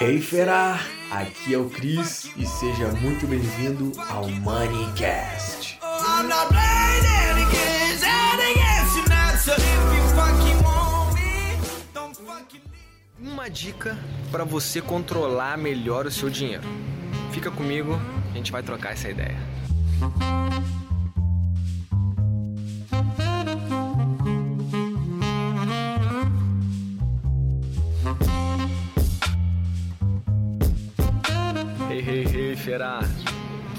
Hey Fera, aqui é o Cris e seja muito bem-vindo ao Moneycast. Uma dica para você controlar melhor o seu dinheiro. Fica comigo, a gente vai trocar essa ideia. Hey, hey, hey, fera!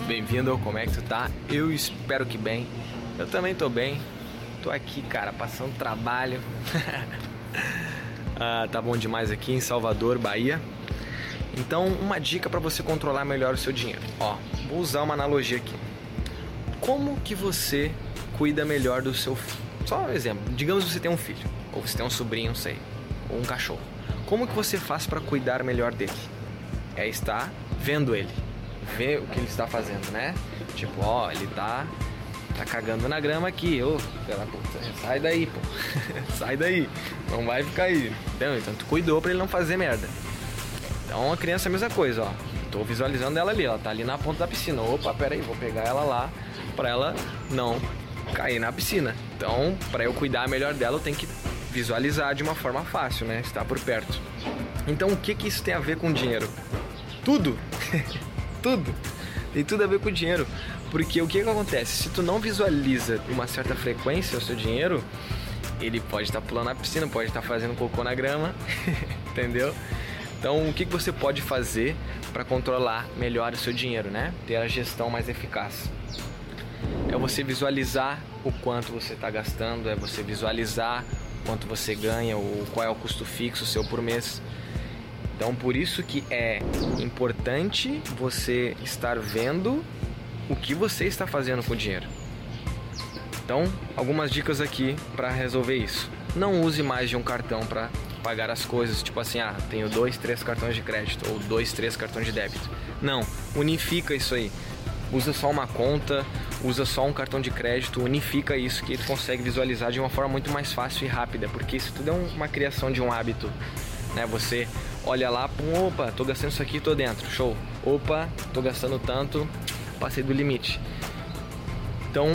Bem-vindo Como é que tu tá? Eu espero que bem. Eu também tô bem. Tô aqui, cara, passando trabalho. ah, tá bom demais aqui em Salvador, Bahia. Então, uma dica para você controlar melhor o seu dinheiro. Ó, vou usar uma analogia aqui. Como que você cuida melhor do seu filho? Só um exemplo. Digamos que você tem um filho, ou você tem um sobrinho, não sei, ou um cachorro. Como que você faz para cuidar melhor dele? É estar vendo ele, ver o que ele está fazendo, né? Tipo, ó, ele tá tá cagando na grama aqui, ô, puta, sai daí, pô. sai daí. Não vai ficar aí. Entendeu? Então tu cuidou para ele não fazer merda. Então a criança é a mesma coisa, ó. Tô visualizando ela ali, ela tá ali na ponta da piscina. Opa, pera aí, vou pegar ela lá para ela não cair na piscina. Então, para eu cuidar melhor dela, eu tenho que visualizar de uma forma fácil, né? Estar por perto. Então, o que que isso tem a ver com dinheiro? Tudo. tudo. Tem tudo a ver com dinheiro. Porque o que, que acontece? Se tu não visualiza uma certa frequência o seu dinheiro, ele pode estar tá pulando na piscina, pode estar tá fazendo cocô na grama, entendeu? Então, o que, que você pode fazer para controlar melhor o seu dinheiro, né? Ter a gestão mais eficaz. É você visualizar o quanto você está gastando, é você visualizar quanto você ganha, ou qual é o custo fixo seu por mês. Então, por isso que é importante você estar vendo o que você está fazendo com o dinheiro. Então, algumas dicas aqui para resolver isso. Não use mais de um cartão para pagar as coisas, tipo assim, ah, tenho dois, três cartões de crédito ou dois, três cartões de débito. Não, unifica isso aí. Usa só uma conta, usa só um cartão de crédito, unifica isso que ele consegue visualizar de uma forma muito mais fácil e rápida, porque isso tudo é uma criação de um hábito, né? Você olha lá, pum, opa, tô gastando isso aqui, tô dentro, show. Opa, tô gastando tanto, passei do limite. Então,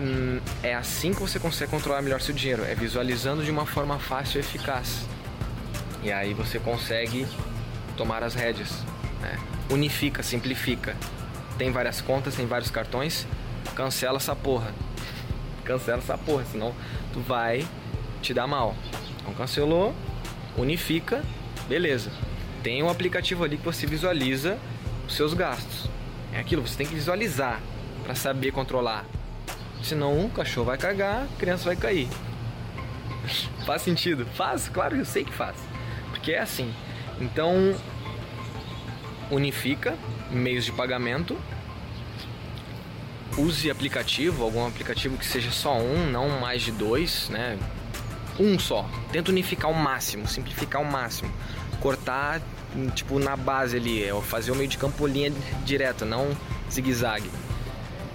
hum, é assim que você consegue controlar melhor seu dinheiro, é visualizando de uma forma fácil e eficaz. E aí você consegue tomar as rédeas, né? unifica, simplifica. Tem várias contas, tem vários cartões, cancela essa porra. Cancela essa porra, senão tu vai te dar mal. Então cancelou, unifica Beleza. Tem um aplicativo ali que você visualiza os seus gastos. É aquilo, você tem que visualizar para saber controlar. Senão o cachorro vai cagar, a criança vai cair. faz sentido? Faz, claro, eu sei que faz. Porque é assim. Então, unifica meios de pagamento. Use aplicativo, algum aplicativo que seja só um, não mais de dois, né? Um só. Tenta unificar o máximo, simplificar o máximo cortar tipo na base ali, é fazer o meio de campo linha direta, não zigue-zague.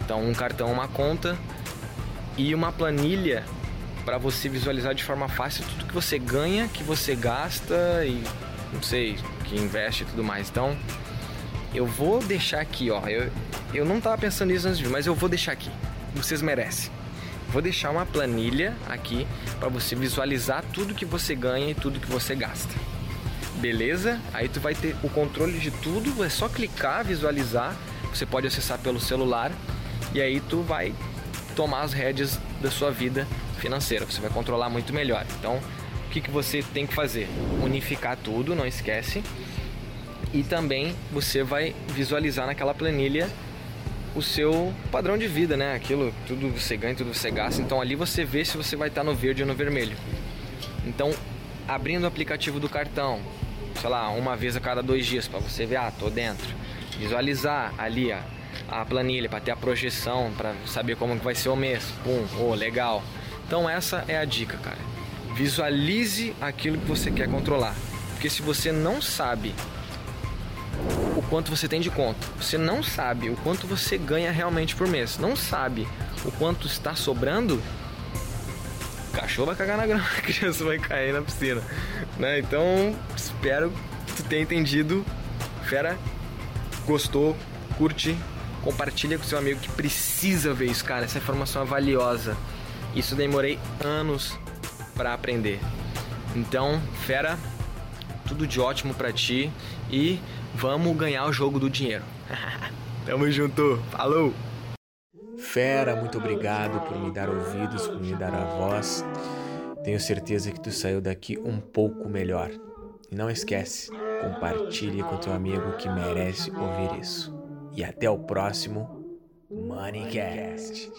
Então um cartão, uma conta e uma planilha para você visualizar de forma fácil tudo que você ganha, que você gasta e não sei, que investe e tudo mais. Então eu vou deixar aqui, ó. Eu, eu não tava pensando nisso antes mas eu vou deixar aqui. Vocês merecem. Vou deixar uma planilha aqui para você visualizar tudo que você ganha e tudo que você gasta beleza? Aí tu vai ter o controle de tudo, é só clicar, visualizar. Você pode acessar pelo celular e aí tu vai tomar as rédeas da sua vida financeira. Você vai controlar muito melhor. Então, o que, que você tem que fazer? Unificar tudo, não esquece. E também você vai visualizar naquela planilha o seu padrão de vida, né? Aquilo, tudo você ganha, tudo você gasta. Então ali você vê se você vai estar no verde ou no vermelho. Então, abrindo o aplicativo do cartão, sei lá, uma vez a cada dois dias para você ver, ah, tô dentro. Visualizar ali a, a planilha para ter a projeção, para saber como que vai ser o mês. Pum, oh, legal. Então essa é a dica, cara. Visualize aquilo que você quer controlar. Porque se você não sabe quanto você tem de conta, você não sabe o quanto você ganha realmente por mês, não sabe o quanto está sobrando, o cachorro vai cagar na grama, a criança vai cair na piscina, né? Então, espero que tu tenha entendido. Fera, gostou, curte, compartilha com seu amigo que precisa ver isso, cara. Essa informação é valiosa. Isso demorei anos para aprender. Então, fera, tudo de ótimo para ti e vamos ganhar o jogo do dinheiro. Tamo junto. Falou. Fera, muito obrigado por me dar ouvidos, por me dar a voz. Tenho certeza que tu saiu daqui um pouco melhor. E não esquece, compartilhe com teu amigo que merece ouvir isso. E até o próximo Moneycast.